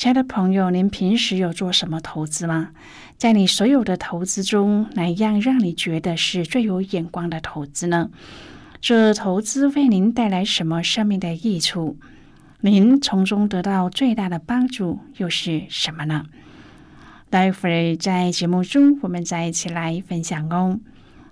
亲爱的朋友，您平时有做什么投资吗？在你所有的投资中，哪样让你觉得是最有眼光的投资呢？这投资为您带来什么生命的益处？您从中得到最大的帮助又是什么呢？待会儿在节目中，我们再一起来分享哦。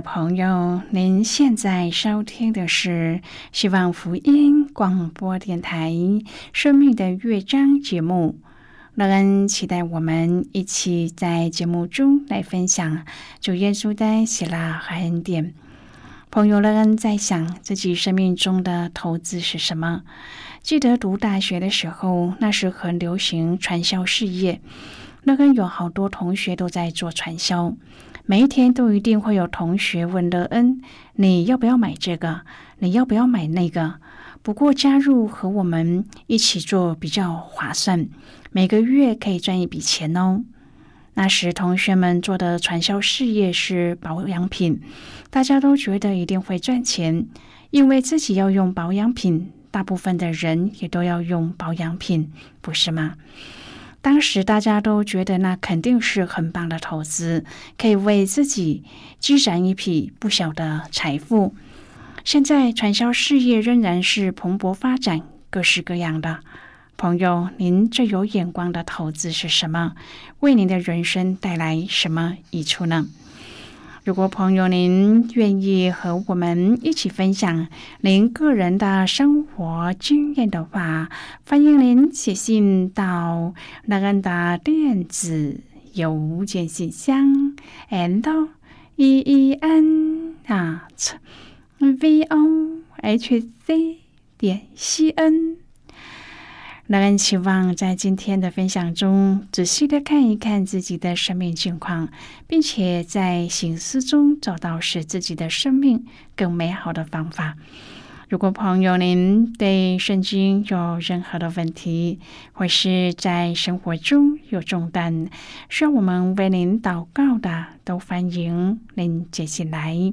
朋友，您现在收听的是希望福音广播电台《生命的乐章》节目。乐恩期待我们一起在节目中来分享主耶稣的喜乐和恩典。朋友乐恩在想自己生命中的投资是什么？记得读大学的时候，那时很流行传销事业，乐恩有好多同学都在做传销。每一天都一定会有同学问乐恩：“你要不要买这个？你要不要买那个？”不过加入和我们一起做比较划算，每个月可以赚一笔钱哦。那时同学们做的传销事业是保养品，大家都觉得一定会赚钱，因为自己要用保养品，大部分的人也都要用保养品，不是吗？当时大家都觉得那肯定是很棒的投资，可以为自己积攒一笔不小的财富。现在传销事业仍然是蓬勃发展，各式各样的。朋友，您最有眼光的投资是什么？为您的人生带来什么益处呢？如果朋友您愿意和我们一起分享您个人的生活经验的话，欢迎您写信到那恩的电子邮件信箱，and e e n at v o h c 点 c n。乐恩期望在今天的分享中，仔细的看一看自己的生命境况，并且在醒思中找到使自己的生命更美好的方法。如果朋友您对圣经有任何的问题，或是在生活中有重担，需要我们为您祷告的，都欢迎您接进来。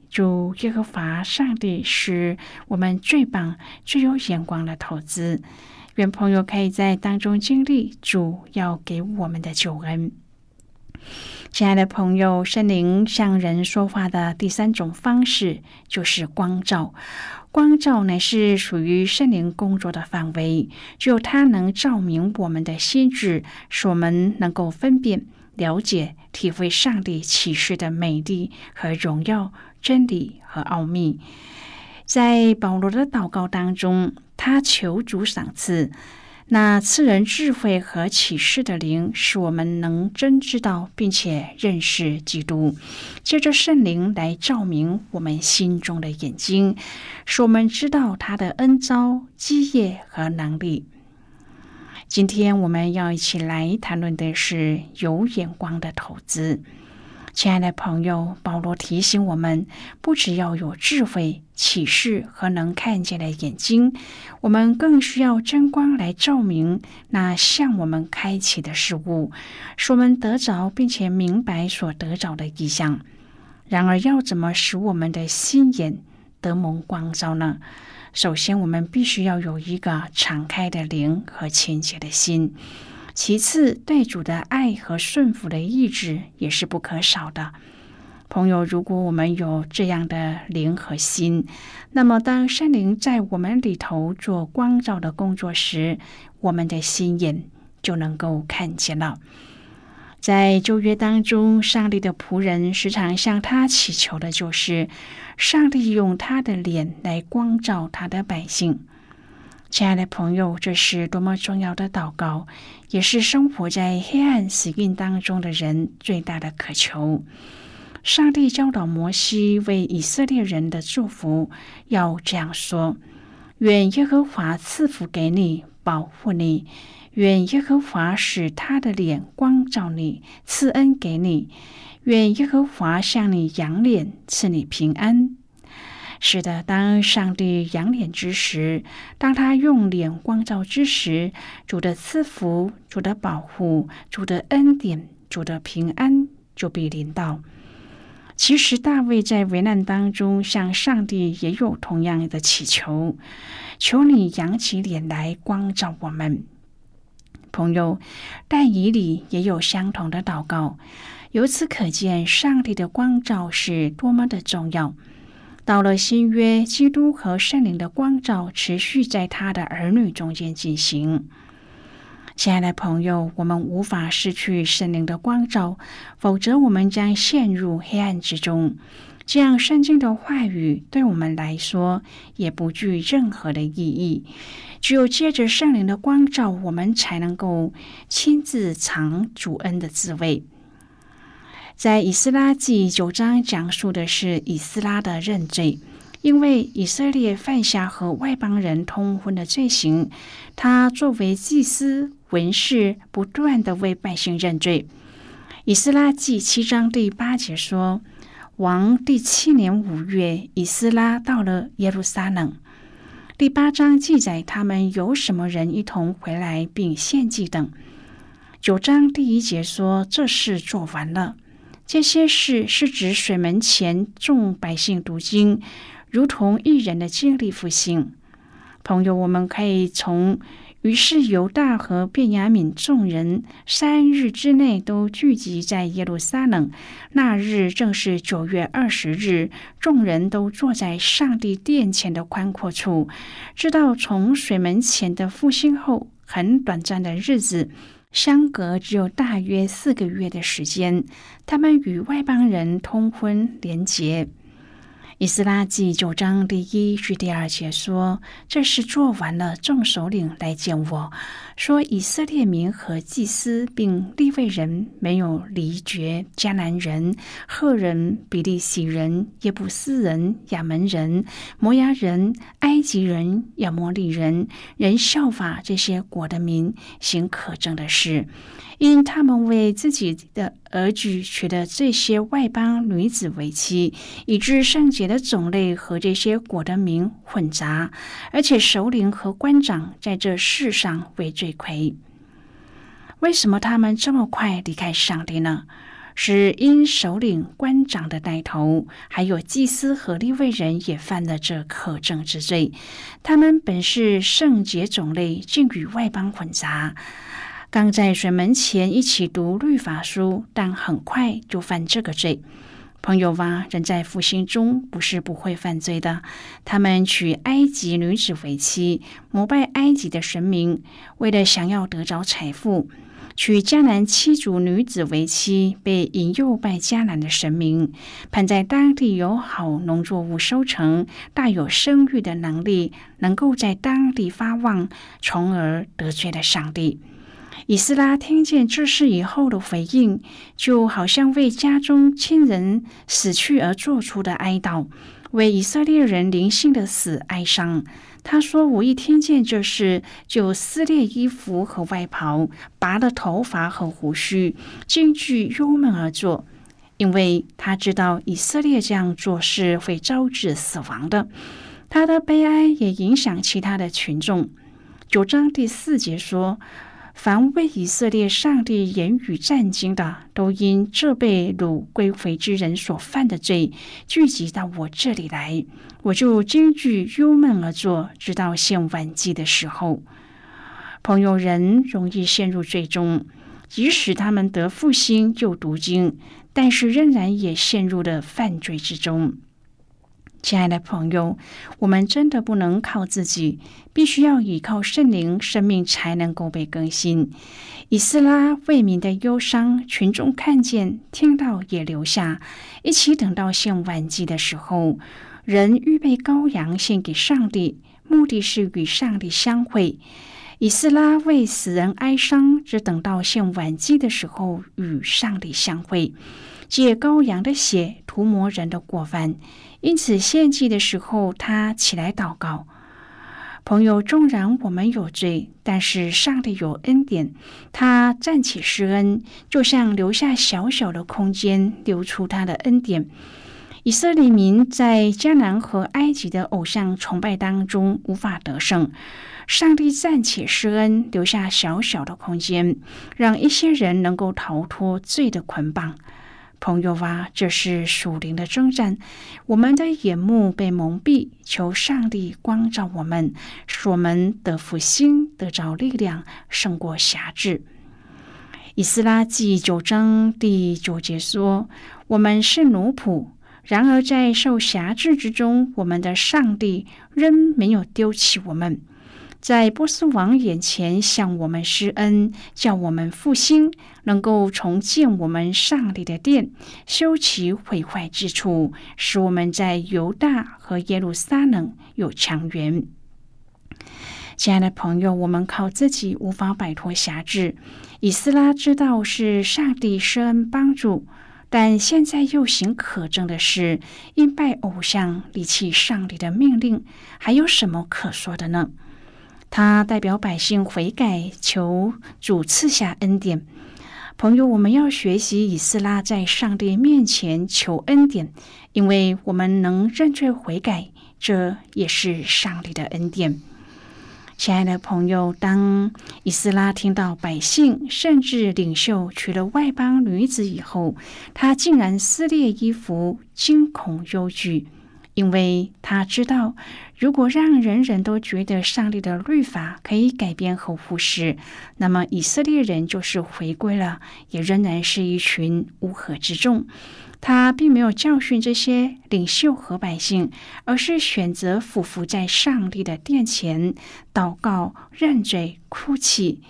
主耶和华上帝是我们最棒、最有眼光的投资。愿朋友可以在当中经历主要给我们的救恩。亲爱的朋友，圣灵向人说话的第三种方式就是光照。光照乃是属于圣灵工作的范围，只有它能照明我们的心智，使我们能够分辨、了解、体会上帝启示的美丽和荣耀。真理和奥秘，在保罗的祷告当中，他求主赏赐那赐人智慧和启示的灵，使我们能真知道并且认识基督。借着圣灵来照明我们心中的眼睛，使我们知道他的恩招、基业和能力。今天我们要一起来谈论的是有眼光的投资。亲爱的朋友，保罗提醒我们，不只要有智慧、启示和能看见的眼睛，我们更需要真光来照明那向我们开启的事物，使我们得着并且明白所得着的意象。然而，要怎么使我们的心眼得蒙光照呢？首先，我们必须要有一个敞开的灵和清洁的心。其次，对主的爱和顺服的意志也是不可少的。朋友，如果我们有这样的灵和心，那么当圣灵在我们里头做光照的工作时，我们的心眼就能够看见了。在旧约当中，上帝的仆人时常向他祈求的就是，上帝用他的脸来光照他的百姓。亲爱的朋友，这是多么重要的祷告，也是生活在黑暗死运当中的人最大的渴求。上帝教导摩西为以色列人的祝福，要这样说：“愿耶和华赐福给你，保护你；愿耶和华使他的脸光照你，赐恩给你；愿耶和华向你扬脸，赐你平安。”是的，当上帝仰脸之时，当他用脸光照之时，主的赐福、主的保护、主的恩典、主的平安就必临到。其实大卫在危难当中向上帝也有同样的祈求：“求你扬起脸来光照我们。”朋友，但以理也有相同的祷告。由此可见，上帝的光照是多么的重要。到了新约，基督和圣灵的光照持续在他的儿女中间进行。亲爱的朋友，我们无法失去圣灵的光照，否则我们将陷入黑暗之中。这样，圣经的话语对我们来说也不具任何的意义。只有借着圣灵的光照，我们才能够亲自尝主恩的滋味。在以斯拉记九章讲述的是以斯拉的认罪，因为以色列犯下和外邦人通婚的罪行，他作为祭司文士，不断的为百姓认罪。以斯拉记七章第八节说：“王第七年五月，以斯拉到了耶路撒冷。”第八章记载他们有什么人一同回来并献祭等。九章第一节说：“这事做完了。”这些事是指水门前众百姓读经，如同一人的经历复兴。朋友，我们可以从于是犹大和便雅悯众人三日之内都聚集在耶路撒冷。那日正是九月二十日，众人都坐在上帝殿前的宽阔处，知道从水门前的复兴后很短暂的日子。相隔只有大约四个月的时间，他们与外邦人通婚联结。以斯拉记九章第一句第二节说：“这是做完了，众首领来见我说，以色列民和祭司并立位人没有离绝迦南人、赫人、比利洗人、耶布斯人、亚门人、摩押人、埃及人、亚摩利人，人效法这些国的民行可憎的事。”因他们为自己的儿子娶的这些外邦女子为妻，以致圣洁的种类和这些果的名混杂，而且首领和官长在这世上为罪魁。为什么他们这么快离开上帝呢？是因首领、官长的带头，还有祭司和利未人也犯了这可憎之罪。他们本是圣洁种类，竟与外邦混杂。刚在水门前一起读律法书，但很快就犯这个罪。朋友哇，人在复兴中不是不会犯罪的。他们娶埃及女子为妻，膜拜埃及的神明，为了想要得着财富；娶迦南七族女子为妻，被引诱拜迦南的神明，盼在当地有好农作物收成，大有生育的能力，能够在当地发旺，从而得罪了上帝。以斯拉听见这事以后的回应，就好像为家中亲人死去而做出的哀悼，为以色列人灵性的死哀伤。他说：“我一听见这事，就撕裂衣服和外袍，拔了头发和胡须，惊惧忧闷而坐，因为他知道以色列这样做是会招致死亡的。他的悲哀也影响其他的群众。”九章第四节说。凡为以色列上帝言语战惊的，都因这被掳归回之人所犯的罪，聚集到我这里来，我就惊惧忧闷而坐，直到献晚祭的时候。朋友，人容易陷入罪中，即使他们得复兴又读经，但是仍然也陷入了犯罪之中。亲爱的朋友，我们真的不能靠自己，必须要依靠圣灵，生命才能够被更新。以斯拉为民的忧伤，群众看见、听到也留下，一起等到献晚祭的时候，人预备羔羊献给上帝，目的是与上帝相会。以斯拉为死人哀伤，只等到献晚祭的时候与上帝相会，借羔羊的血涂抹人的过犯。因此，献祭的时候，他起来祷告。朋友，纵然我们有罪，但是上帝有恩典，他暂且施恩，就像留下小小的空间，流出他的恩典。以色列民在迦南和埃及的偶像崇拜当中无法得胜，上帝暂且施恩，留下小小的空间，让一些人能够逃脱罪的捆绑。朋友啊，这是属灵的征战，我们的眼目被蒙蔽，求上帝光照我们，使我们得复兴，得着力量，胜过辖制。以斯拉记九章第九节说：“我们是奴仆，然而在受辖制之中，我们的上帝仍没有丢弃我们。”在波斯王眼前向我们施恩，叫我们复兴，能够重建我们上帝的殿，修其毁坏之处，使我们在犹大和耶路撒冷有强援。亲爱的朋友，我们靠自己无法摆脱辖制。以斯拉知道是上帝施恩帮助，但现在又行可憎的事，因拜偶像离弃上帝的命令，还有什么可说的呢？他代表百姓悔改，求主赐下恩典。朋友，我们要学习以斯拉在上帝面前求恩典，因为我们能认罪悔改，这也是上帝的恩典。亲爱的朋友，当以斯拉听到百姓甚至领袖娶了外邦女子以后，他竟然撕裂衣服，惊恐忧惧。因为他知道，如果让人人都觉得上帝的律法可以改变和忽视，那么以色列人就是回归了，也仍然是一群乌合之众。他并没有教训这些领袖和百姓，而是选择俯伏在上帝的殿前祷告、认罪、哭泣。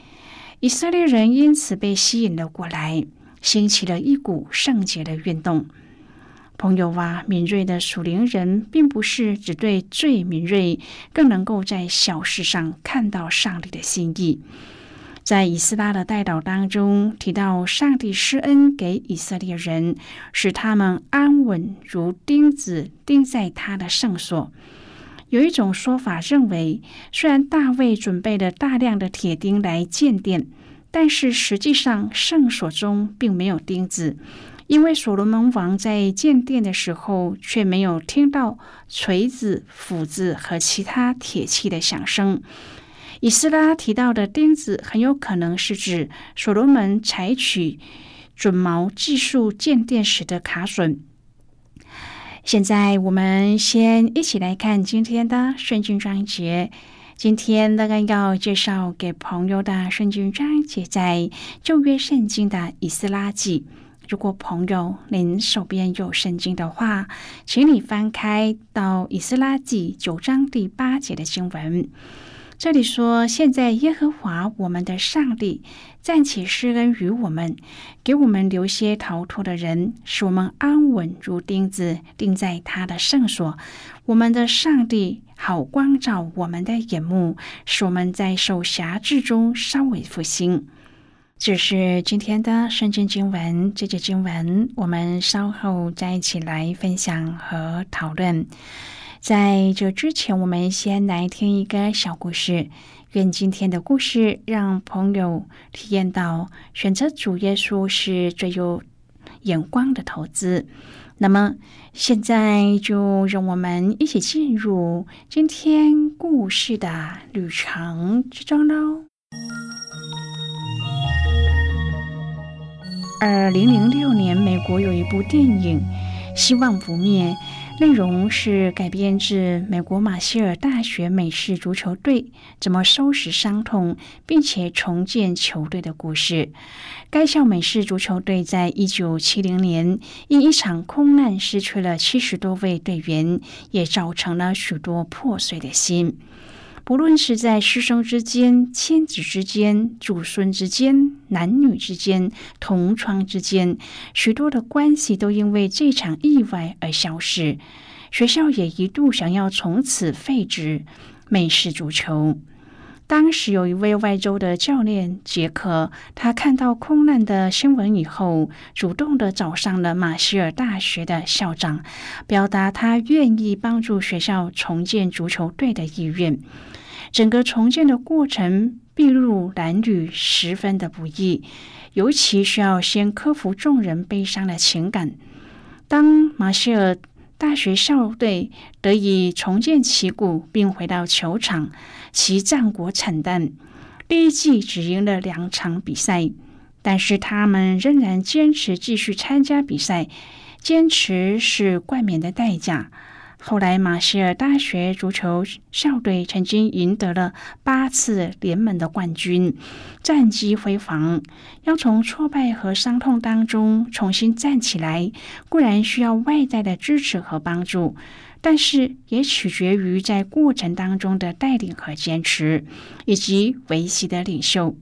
以色列人因此被吸引了过来，兴起了一股圣洁的运动。朋友啊，敏锐的属灵人，并不是只对最敏锐，更能够在小事上看到上帝的心意。在以斯拉的代祷当中提到，上帝施恩给以色列人，使他们安稳如钉子钉在他的圣所。有一种说法认为，虽然大卫准备了大量的铁钉来建殿，但是实际上圣所中并没有钉子。因为所罗门王在建殿的时候，却没有听到锤子、斧子和其他铁器的响声。以斯拉提到的钉子，很有可能是指所罗门采取准毛技术建殿时的卡榫。现在，我们先一起来看今天的圣经章节。今天大概要介绍给朋友的圣经章节，在旧约圣经的以斯拉记。如果朋友您手边有圣经的话，请你翻开到以斯拉记九章第八节的经文。这里说：“现在耶和华我们的上帝暂且施恩于我们，给我们留些逃脱的人，使我们安稳如钉子钉在他的圣所。我们的上帝好光照我们的眼目，使我们在受辖制中稍微复兴。”这是今天的圣经经文，这节经文我们稍后再一起来分享和讨论。在这之前，我们先来听一个小故事。愿今天的故事让朋友体验到选择主耶稣是最有眼光的投资。那么，现在就让我们一起进入今天故事的旅程之中喽。二零零六年，美国有一部电影《希望不灭》，内容是改编自美国马歇尔大学美式足球队怎么收拾伤痛，并且重建球队的故事。该校美式足球队在一九七零年因一场空难失去了七十多位队员，也造成了许多破碎的心。不论是在师生之间、亲子之间、祖孙之间、男女之间、同窗之间，许多的关系都因为这场意外而消失。学校也一度想要从此废止美式足球。当时有一位外州的教练杰克，他看到空难的新闻以后，主动的找上了马歇尔大学的校长，表达他愿意帮助学校重建足球队的意愿。整个重建的过程筚路蓝缕，十分的不易，尤其需要先克服众人悲伤的情感。当马歇尔大学校队得以重建旗鼓，并回到球场，其战果惨淡。第一季只赢了两场比赛，但是他们仍然坚持继续参加比赛，坚持是冠冕的代价。后来，马歇尔大学足球校队曾经赢得了八次联盟的冠军，战绩辉煌。要从挫败和伤痛当中重新站起来，固然需要外在的支持和帮助，但是也取决于在过程当中的带领和坚持，以及维系的领袖。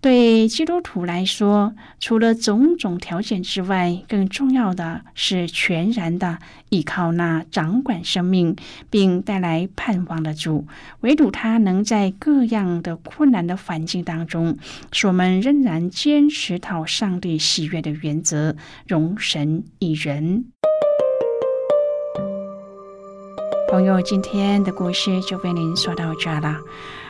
对基督徒来说，除了种种条件之外，更重要的是全然的依靠那掌管生命并带来盼望的主。唯独他能在各样的困难的环境当中，使我们仍然坚持讨上帝喜悦的原则，容神一人。朋友，今天的故事就为您说到这了。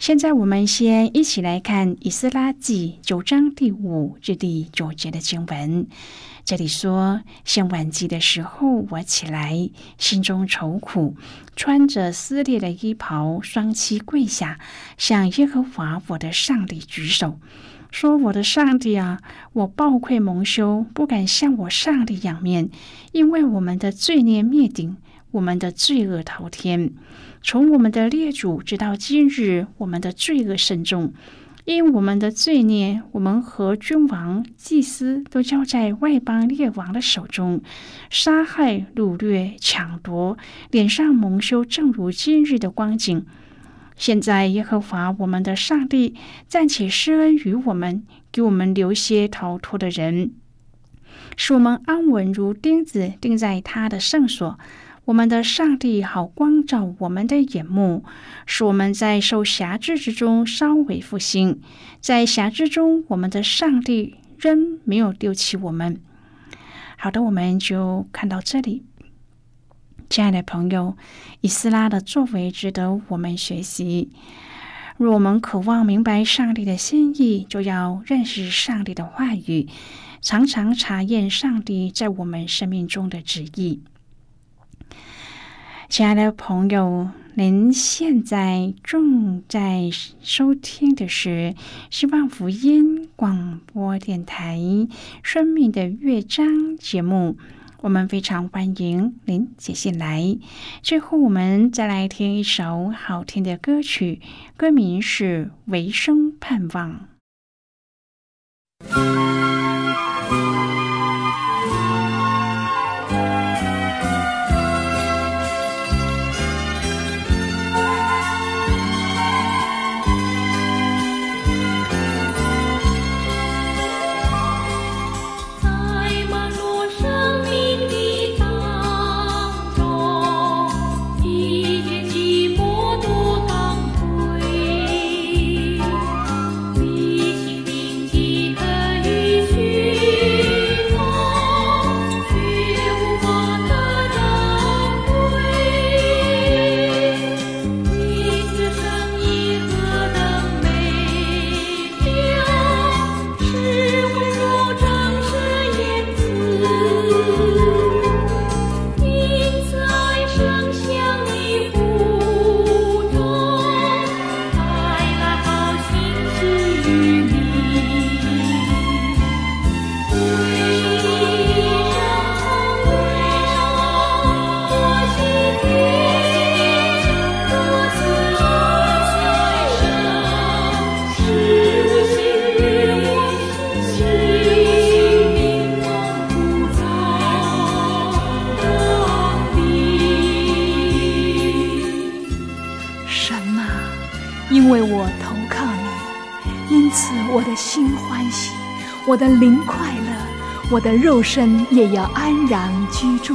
现在我们先一起来看《以斯拉记》九章第五至第九节的经文。这里说：献晚祭的时候，我起来，心中愁苦，穿着撕裂的衣袍，双膝跪下，向耶和华我的上帝举手，说：“我的上帝啊，我暴愧蒙羞，不敢向我上帝仰面，因为我们的罪孽灭顶，我们的罪恶滔天。”从我们的列祖直到今日，我们的罪恶深重，因我们的罪孽，我们和君王、祭司都交在外邦列王的手中，杀害、掳掠、抢夺，脸上蒙羞，正如今日的光景。现在耶和华我们的上帝暂且施恩于我们，给我们留些逃脱的人，使我们安稳如钉子钉在他的圣所。我们的上帝好光照我们的眼目，使我们在受辖制之中稍微复兴。在辖制中，我们的上帝仍没有丢弃我们。好的，我们就看到这里。亲爱的朋友，以斯拉的作为值得我们学习。若我们渴望明白上帝的心意，就要认识上帝的话语，常常查验上帝在我们生命中的旨意。亲爱的朋友，您现在正在收听的是希望福音广播电台《生命的乐章》节目。我们非常欢迎您写信来。最后，我们再来听一首好听的歌曲，歌名是《唯生盼望》。因为我投靠你，因此我的心欢喜，我的灵快乐，我的肉身也要安然居住。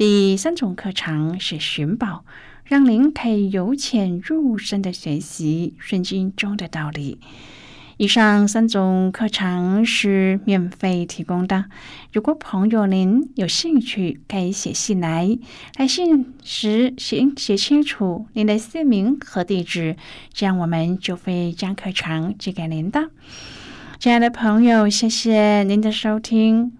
第三种课程是寻宝，让您可以由浅入深的学习圣经中的道理。以上三种课程是免费提供的。如果朋友您有兴趣，可以写信来，来信时请写清楚您的姓名和地址，这样我们就会将课程寄给您的。亲爱的朋友，谢谢您的收听。